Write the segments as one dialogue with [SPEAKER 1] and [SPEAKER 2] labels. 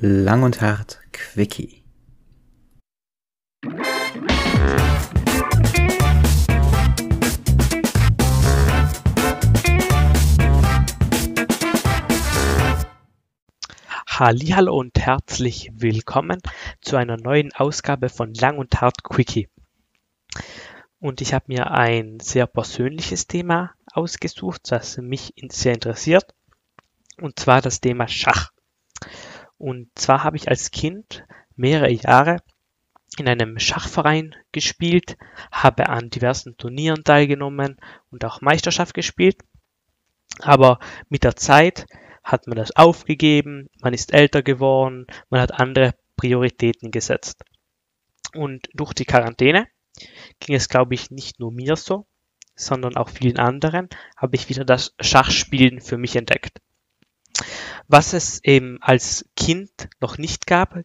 [SPEAKER 1] Lang und hart Quickie.
[SPEAKER 2] Hallihallo und herzlich willkommen zu einer neuen Ausgabe von Lang und Hart Quickie. Und ich habe mir ein sehr persönliches Thema ausgesucht, das mich sehr interessiert, und zwar das Thema Schach. Und zwar habe ich als Kind mehrere Jahre in einem Schachverein gespielt, habe an diversen Turnieren teilgenommen und auch Meisterschaft gespielt. Aber mit der Zeit hat man das aufgegeben, man ist älter geworden, man hat andere Prioritäten gesetzt. Und durch die Quarantäne ging es, glaube ich, nicht nur mir so, sondern auch vielen anderen, habe ich wieder das Schachspielen für mich entdeckt. Was es eben als Kind noch nicht gab,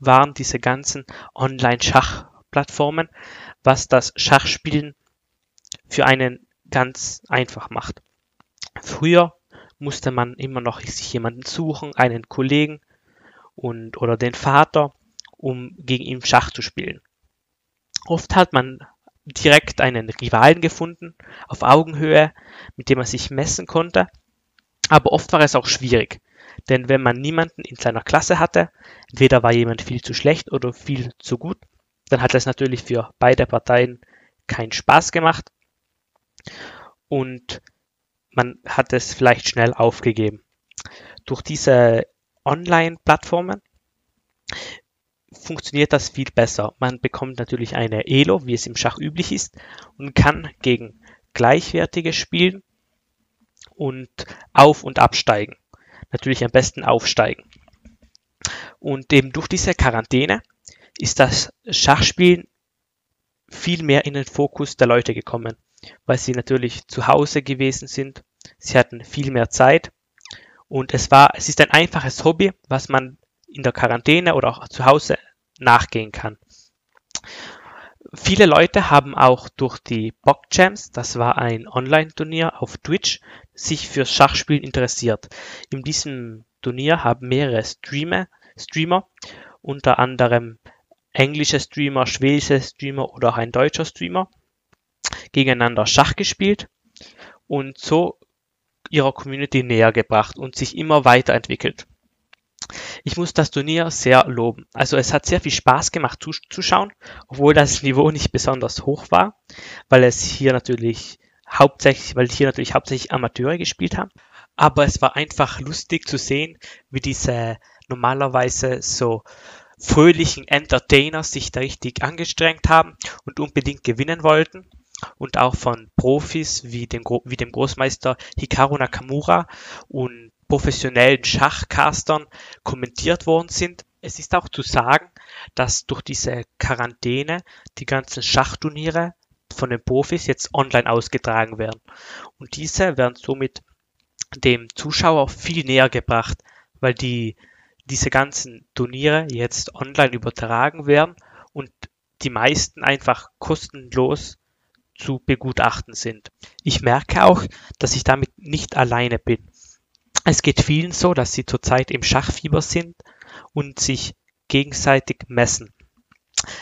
[SPEAKER 2] waren diese ganzen Online-Schachplattformen, was das Schachspielen für einen ganz einfach macht. Früher musste man immer noch sich jemanden suchen, einen Kollegen und oder den Vater, um gegen ihn Schach zu spielen. Oft hat man direkt einen Rivalen gefunden, auf Augenhöhe, mit dem man sich messen konnte, aber oft war es auch schwierig, denn wenn man niemanden in seiner Klasse hatte, entweder war jemand viel zu schlecht oder viel zu gut, dann hat es natürlich für beide Parteien keinen Spaß gemacht und man hat es vielleicht schnell aufgegeben. Durch diese Online-Plattformen funktioniert das viel besser. Man bekommt natürlich eine Elo, wie es im Schach üblich ist, und kann gegen Gleichwertige spielen und auf- und absteigen. Natürlich am besten aufsteigen. Und eben durch diese Quarantäne ist das Schachspielen viel mehr in den Fokus der Leute gekommen weil sie natürlich zu Hause gewesen sind. Sie hatten viel mehr Zeit und es war, es ist ein einfaches Hobby, was man in der Quarantäne oder auch zu Hause nachgehen kann. Viele Leute haben auch durch die Bockjams, das war ein Online-Turnier auf Twitch, sich fürs Schachspielen interessiert. In diesem Turnier haben mehrere Streamer, Streamer unter anderem englische Streamer, schwedische Streamer oder auch ein deutscher Streamer, gegeneinander Schach gespielt und so ihrer Community näher gebracht und sich immer weiterentwickelt. Ich muss das Turnier sehr loben. Also es hat sehr viel Spaß gemacht zuzuschauen, obwohl das Niveau nicht besonders hoch war, weil es hier natürlich hauptsächlich, weil hier natürlich hauptsächlich Amateure gespielt haben. Aber es war einfach lustig zu sehen, wie diese normalerweise so fröhlichen Entertainer sich da richtig angestrengt haben und unbedingt gewinnen wollten und auch von Profis wie dem, wie dem Großmeister Hikaru Nakamura und professionellen Schachcastern kommentiert worden sind. Es ist auch zu sagen, dass durch diese Quarantäne die ganzen Schachturniere von den Profis jetzt online ausgetragen werden. Und diese werden somit dem Zuschauer viel näher gebracht, weil die, diese ganzen Turniere jetzt online übertragen werden und die meisten einfach kostenlos zu begutachten sind. Ich merke auch, dass ich damit nicht alleine bin. Es geht vielen so, dass sie zurzeit im Schachfieber sind und sich gegenseitig messen.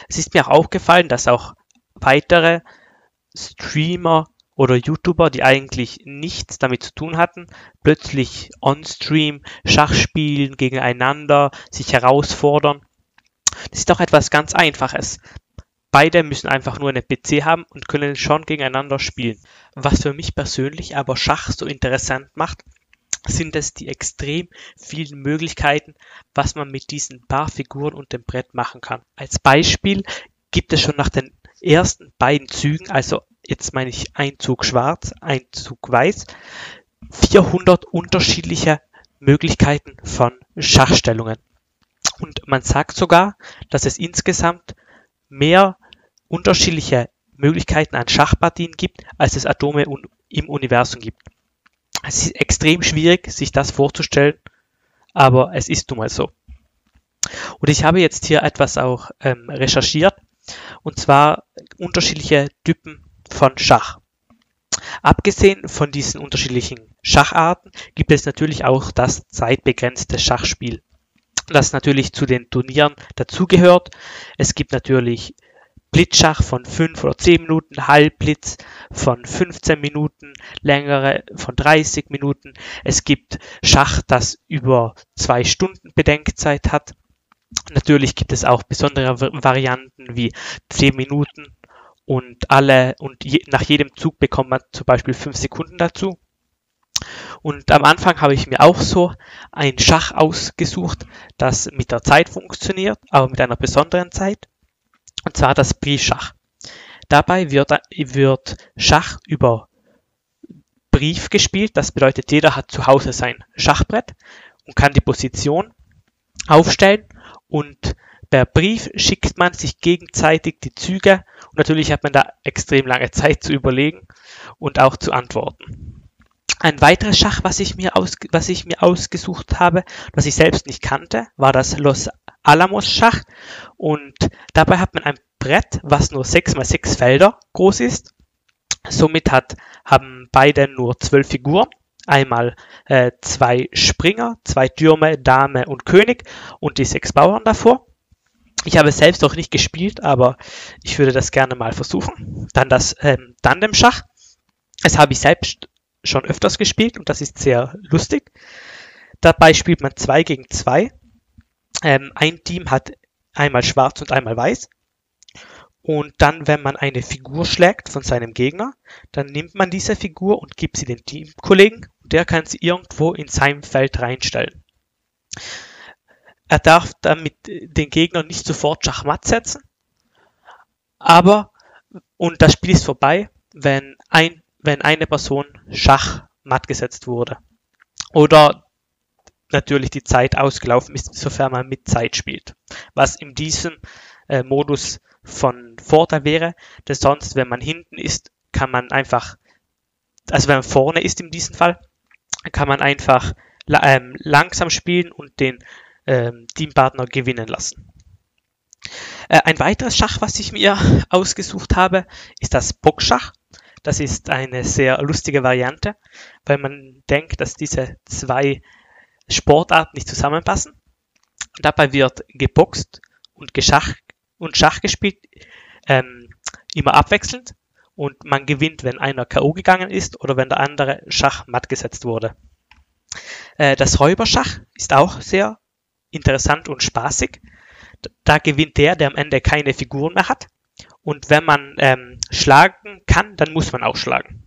[SPEAKER 2] Es ist mir auch aufgefallen, dass auch weitere Streamer oder YouTuber, die eigentlich nichts damit zu tun hatten, plötzlich on-stream Schach spielen gegeneinander, sich herausfordern. Das ist doch etwas ganz Einfaches. Beide müssen einfach nur einen PC haben und können schon gegeneinander spielen. Was für mich persönlich aber Schach so interessant macht, sind es die extrem vielen Möglichkeiten, was man mit diesen paar Figuren und dem Brett machen kann. Als Beispiel gibt es schon nach den ersten beiden Zügen, also jetzt meine ich ein Zug schwarz, ein Zug weiß, 400 unterschiedliche Möglichkeiten von Schachstellungen. Und man sagt sogar, dass es insgesamt mehr unterschiedliche Möglichkeiten an Schachpartien gibt, als es Atome im Universum gibt. Es ist extrem schwierig, sich das vorzustellen, aber es ist nun mal so. Und ich habe jetzt hier etwas auch ähm, recherchiert, und zwar unterschiedliche Typen von Schach. Abgesehen von diesen unterschiedlichen Schacharten gibt es natürlich auch das zeitbegrenzte Schachspiel. das natürlich zu den Turnieren dazugehört. Es gibt natürlich Blitzschach von 5 oder 10 Minuten, Halbblitz von 15 Minuten, längere von 30 Minuten. Es gibt Schach, das über zwei Stunden Bedenkzeit hat. Natürlich gibt es auch besondere Varianten wie 10 Minuten und alle und je, nach jedem Zug bekommt man zum Beispiel 5 Sekunden dazu. Und am Anfang habe ich mir auch so ein Schach ausgesucht, das mit der Zeit funktioniert, aber mit einer besonderen Zeit. Und zwar das Briefschach. Dabei wird, wird Schach über Brief gespielt. Das bedeutet, jeder hat zu Hause sein Schachbrett und kann die Position aufstellen und per Brief schickt man sich gegenseitig die Züge und natürlich hat man da extrem lange Zeit zu überlegen und auch zu antworten. Ein weiteres Schach, was ich mir, aus, was ich mir ausgesucht habe, was ich selbst nicht kannte, war das Los Alamos Schach. Und dabei hat man ein Brett, was nur 6 mal 6 Felder groß ist. Somit hat, haben beide nur 12 Figuren. Einmal äh, zwei Springer, zwei Türme, Dame und König und die sechs Bauern davor. Ich habe es selbst noch nicht gespielt, aber ich würde das gerne mal versuchen. Dann das ähm, Tandem-Schach. Das habe ich selbst schon öfters gespielt und das ist sehr lustig. Dabei spielt man 2 gegen 2. Ähm, ein Team hat einmal schwarz und einmal weiß. Und dann, wenn man eine Figur schlägt von seinem Gegner, dann nimmt man diese Figur und gibt sie dem Teamkollegen und der kann sie irgendwo in seinem Feld reinstellen. Er darf damit den Gegner nicht sofort Schachmatt setzen, aber, und das Spiel ist vorbei, wenn ein wenn eine Person Schach matt gesetzt wurde. Oder natürlich die Zeit ausgelaufen ist, sofern man mit Zeit spielt. Was in diesem äh, Modus von Vorteil wäre, denn sonst, wenn man hinten ist, kann man einfach, also wenn man vorne ist in diesem Fall, kann man einfach ähm, langsam spielen und den ähm, Teampartner gewinnen lassen. Äh, ein weiteres Schach, was ich mir ausgesucht habe, ist das Boxschach. Das ist eine sehr lustige Variante, weil man denkt, dass diese zwei Sportarten nicht zusammenpassen. Dabei wird geboxt und, Geschach und Schach gespielt, ähm, immer abwechselnd und man gewinnt, wenn einer K.O. gegangen ist oder wenn der andere Schach matt gesetzt wurde. Äh, das Räuberschach ist auch sehr interessant und spaßig. Da gewinnt der, der am Ende keine Figuren mehr hat. Und wenn man ähm, schlagen kann, dann muss man auch schlagen.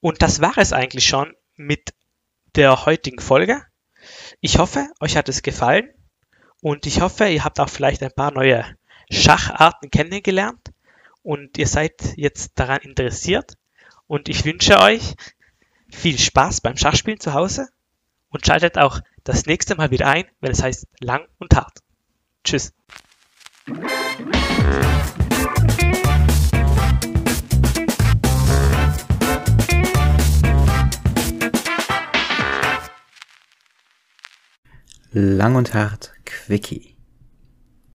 [SPEAKER 2] Und das war es eigentlich schon mit der heutigen Folge. Ich hoffe, euch hat es gefallen und ich hoffe, ihr habt auch vielleicht ein paar neue Schacharten kennengelernt und ihr seid jetzt daran interessiert. Und ich wünsche euch viel Spaß beim Schachspielen zu Hause und schaltet auch das nächste Mal wieder ein, wenn es heißt lang und hart. Tschüss.
[SPEAKER 1] Lang und hart, Quickie.